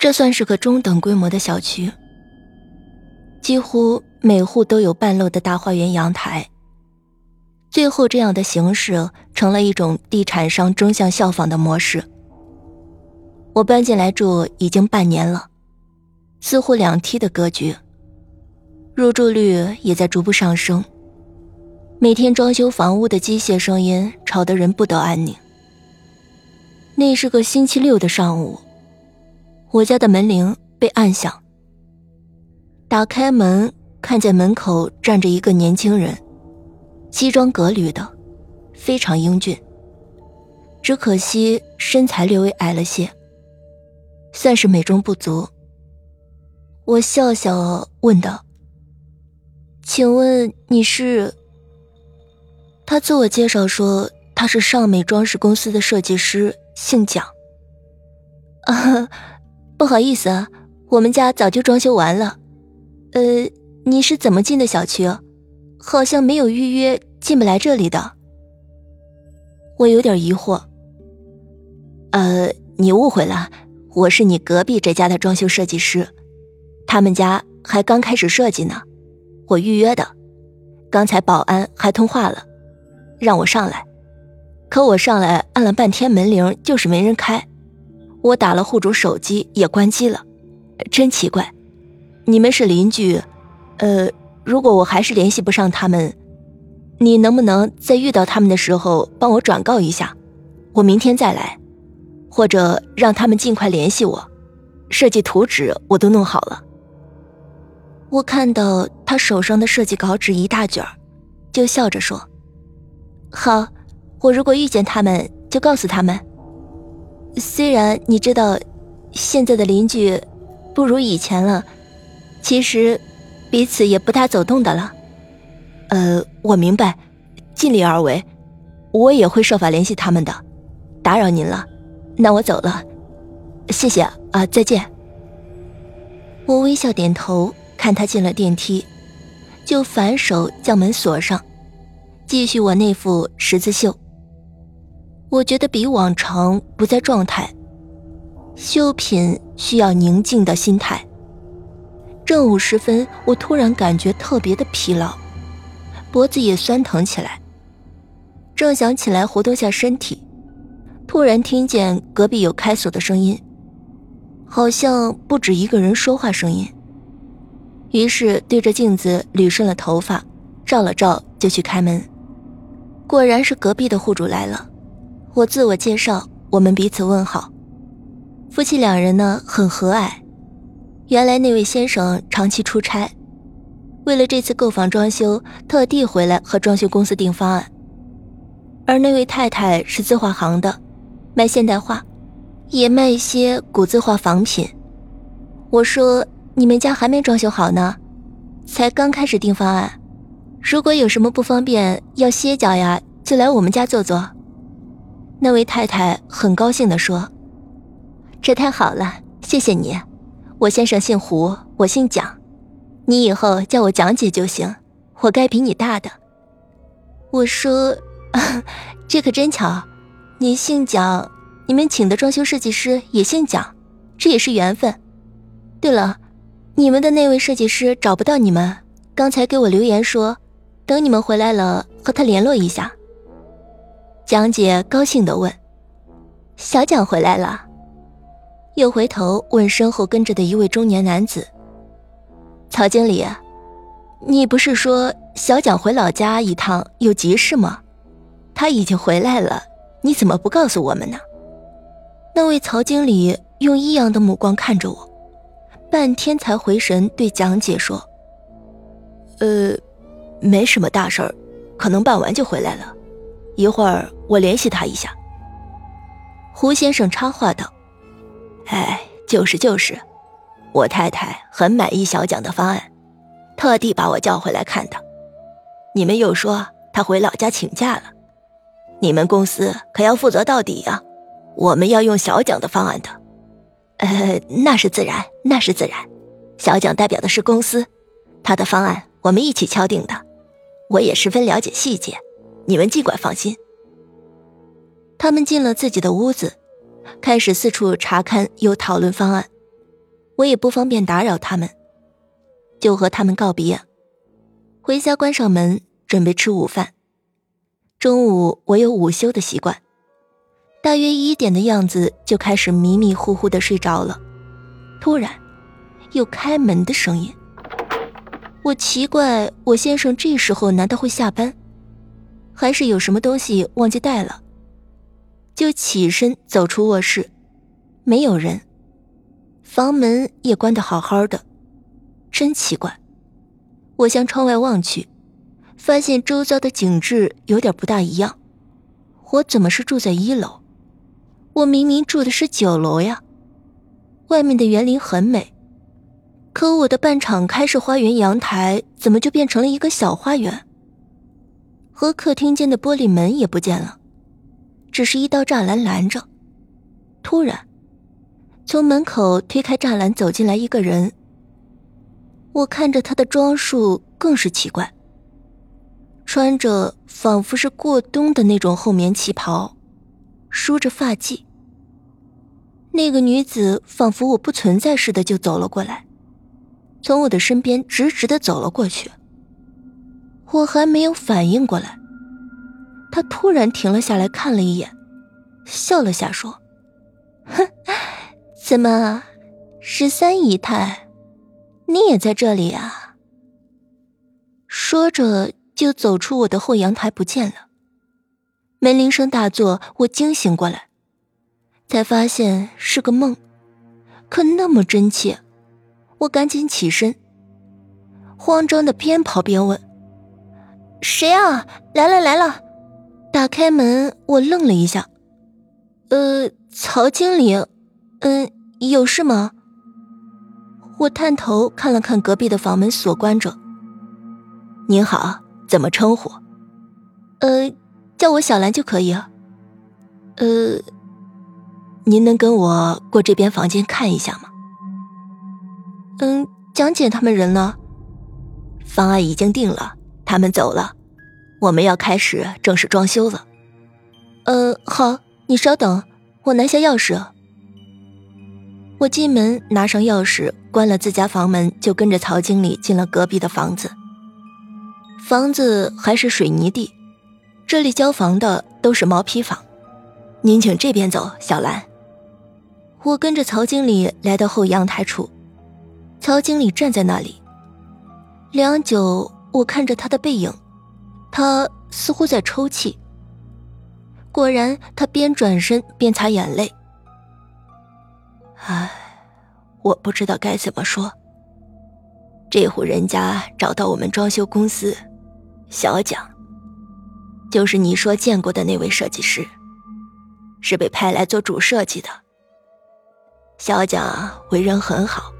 这算是个中等规模的小区，几乎每户都有半露的大花园阳台。最后，这样的形式成了一种地产商争相效仿的模式。我搬进来住已经半年了，四户两梯的格局，入住率也在逐步上升。每天装修房屋的机械声音吵得人不得安宁。那是个星期六的上午。我家的门铃被按响。打开门，看见门口站着一个年轻人，西装革履的，非常英俊。只可惜身材略微矮了些，算是美中不足。我笑笑问道：“请问你是？”他自我介绍说他是尚美装饰公司的设计师，姓蒋。啊。不好意思啊，我们家早就装修完了。呃，你是怎么进的小区？好像没有预约，进不来这里的。我有点疑惑。呃，你误会了，我是你隔壁这家的装修设计师，他们家还刚开始设计呢，我预约的。刚才保安还通话了，让我上来，可我上来按了半天门铃，就是没人开。我打了户主手机也关机了，真奇怪。你们是邻居，呃，如果我还是联系不上他们，你能不能在遇到他们的时候帮我转告一下，我明天再来，或者让他们尽快联系我。设计图纸我都弄好了。我看到他手上的设计稿纸一大卷就笑着说：“好，我如果遇见他们，就告诉他们。”虽然你知道，现在的邻居不如以前了，其实彼此也不大走动的了。呃，我明白，尽力而为，我也会设法联系他们的。打扰您了，那我走了，谢谢啊，再见。我微笑点头，看他进了电梯，就反手将门锁上，继续我那副十字绣。我觉得比往常不在状态。修品需要宁静的心态。正午时分，我突然感觉特别的疲劳，脖子也酸疼起来。正想起来活动下身体，突然听见隔壁有开锁的声音，好像不止一个人说话声音。于是对着镜子捋顺了头发，照了照，就去开门。果然是隔壁的户主来了。我自我介绍，我们彼此问好。夫妻两人呢很和蔼。原来那位先生长期出差，为了这次购房装修，特地回来和装修公司订方案。而那位太太是字画行的，卖现代画，也卖一些古字画仿品。我说：“你们家还没装修好呢，才刚开始订方案。如果有什么不方便要歇脚呀，就来我们家坐坐。”那位太太很高兴地说：“这太好了，谢谢你。我先生姓胡，我姓蒋，你以后叫我蒋姐就行。我该比你大的。”我说：“ 这可真巧，你姓蒋，你们请的装修设计师也姓蒋，这也是缘分。对了，你们的那位设计师找不到你们，刚才给我留言说，等你们回来了和他联络一下。”蒋姐高兴地问：“小蒋回来了？”又回头问身后跟着的一位中年男子：“曹经理，你不是说小蒋回老家一趟有急事吗？他已经回来了，你怎么不告诉我们呢？”那位曹经理用异样的目光看着我，半天才回神，对蒋姐说：“呃，没什么大事儿，可能办完就回来了。”一会儿我联系他一下。胡先生插话道：“哎，就是就是，我太太很满意小蒋的方案，特地把我叫回来看的。你们又说他回老家请假了，你们公司可要负责到底呀！我们要用小蒋的方案的。呃，那是自然，那是自然。小蒋代表的是公司，他的方案我们一起敲定的。我也十分了解细节。”你们尽管放心。他们进了自己的屋子，开始四处查看又讨论方案。我也不方便打扰他们，就和他们告别，回家关上门，准备吃午饭。中午我有午休的习惯，大约一点的样子就开始迷迷糊糊的睡着了。突然，有开门的声音。我奇怪，我先生这时候难道会下班，还是有什么东西忘记带了？就起身走出卧室，没有人。房门也关得好好的，真奇怪。我向窗外望去，发现周遭的景致有点不大一样。我怎么是住在一楼？我明明住的是九楼呀！外面的园林很美，可我的半敞开式花园阳台怎么就变成了一个小花园？和客厅间的玻璃门也不见了，只是一道栅栏拦着。突然。从门口推开栅栏走进来一个人，我看着他的装束更是奇怪，穿着仿佛是过冬的那种厚棉旗袍，梳着发髻。那个女子仿佛我不存在似的就走了过来，从我的身边直直的走了过去。我还没有反应过来，他突然停了下来，看了一眼，笑了下说：“哼。”怎么，十三姨太，你也在这里啊？说着就走出我的后阳台，不见了。门铃声大作，我惊醒过来，才发现是个梦，可那么真切，我赶紧起身，慌张的边跑边问：“谁啊？来了来了！”打开门，我愣了一下，呃，曹经理，嗯。有事吗？我探头看了看隔壁的房门，锁关着。您好，怎么称呼？呃，叫我小兰就可以。呃，您能跟我过这边房间看一下吗？嗯，蒋姐他们人呢？方案已经定了，他们走了，我们要开始正式装修了。呃，好，你稍等，我拿下钥匙。我进门，拿上钥匙，关了自家房门，就跟着曹经理进了隔壁的房子。房子还是水泥地，这里交房的都是毛坯房。您请这边走，小兰。我跟着曹经理来到后阳台处，曹经理站在那里。良久，我看着他的背影，他似乎在抽泣。果然，他边转身边擦眼泪。唉，我不知道该怎么说。这户人家找到我们装修公司，小蒋，就是你说见过的那位设计师，是被派来做主设计的。小蒋为人很好，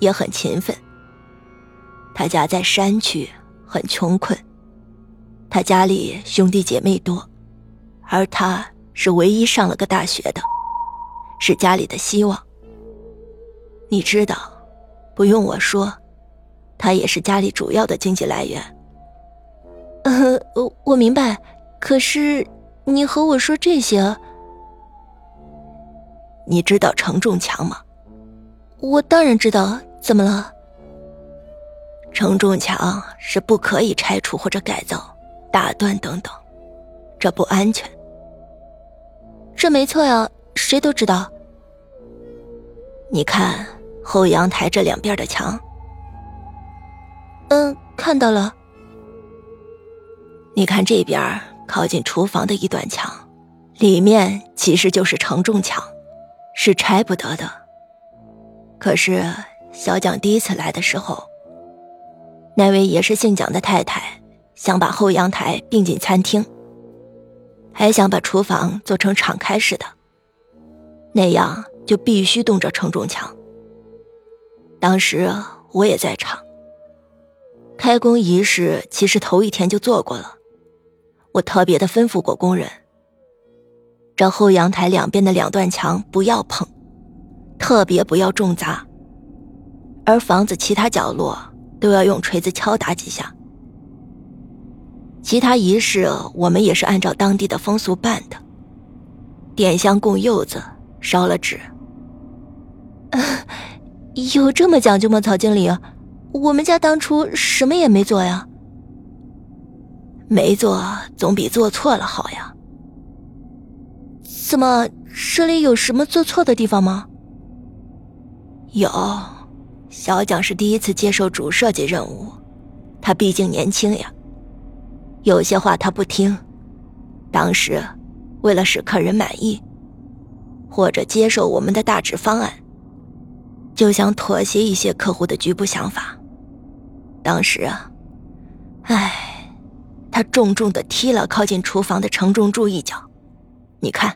也很勤奋。他家在山区，很穷困。他家里兄弟姐妹多，而他是唯一上了个大学的。是家里的希望。你知道，不用我说，他也是家里主要的经济来源。呃，我明白。可是你和我说这些，你知道承重墙吗？我当然知道。怎么了？承重墙是不可以拆除或者改造、打断等等，这不安全。这没错呀。谁都知道。你看后阳台这两边的墙。嗯，看到了。你看这边靠近厨房的一段墙，里面其实就是承重墙，是拆不得的。可是小蒋第一次来的时候，那位也是姓蒋的太太想把后阳台并进餐厅，还想把厨房做成敞开式的。那样就必须动着承重墙。当时我也在场。开工仪式其实头一天就做过了，我特别的吩咐过工人，这后阳台两边的两段墙不要碰，特别不要重砸，而房子其他角落都要用锤子敲打几下。其他仪式我们也是按照当地的风俗办的，点香供柚子。烧了纸，有这么讲究吗，曹经理？我们家当初什么也没做呀。没做总比做错了好呀。怎么，这里有什么做错的地方吗？有，小蒋是第一次接受主设计任务，他毕竟年轻呀，有些话他不听。当时，为了使客人满意，或者接受我们的大致方案，就想妥协一些客户的局部想法。当时啊，唉，他重重的踢了靠近厨房的承重柱一脚，你看。